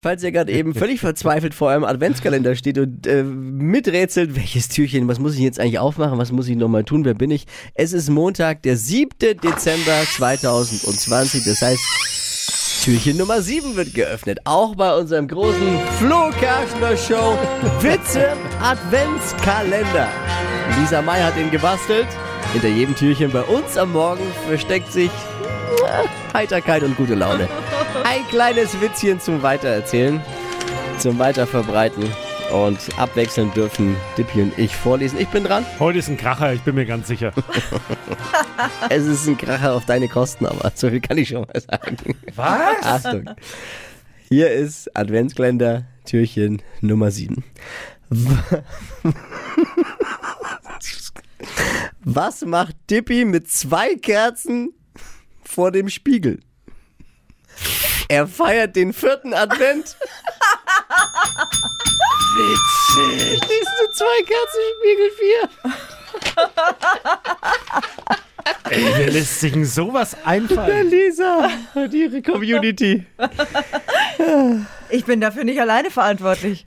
Falls ihr gerade eben völlig verzweifelt vor eurem Adventskalender steht und äh, miträtselt, welches Türchen, was muss ich jetzt eigentlich aufmachen, was muss ich nochmal tun, wer bin ich? Es ist Montag, der 7. Dezember 2020, das heißt, Türchen Nummer 7 wird geöffnet. Auch bei unserem großen Flo Kerschner Show Witze Adventskalender. Lisa May hat ihn gebastelt. Hinter jedem Türchen bei uns am Morgen versteckt sich Heiterkeit und gute Laune. Ein kleines Witzchen zum Weitererzählen, zum Weiterverbreiten. Und abwechselnd dürfen Dippi und ich vorlesen. Ich bin dran. Heute ist ein Kracher, ich bin mir ganz sicher. Es ist ein Kracher auf deine Kosten, aber so viel kann ich schon mal sagen. Was? Achtung. Hier ist Adventskalender Türchen Nummer 7. Was macht Dippi mit zwei Kerzen vor dem Spiegel? Er feiert den vierten Advent. Witzig. Siehst du zwei Kerzen, Spiegel 4. Ey, wer lässt sich denn sowas einfallen? Lisa und ihre Community. Ich bin dafür nicht alleine verantwortlich.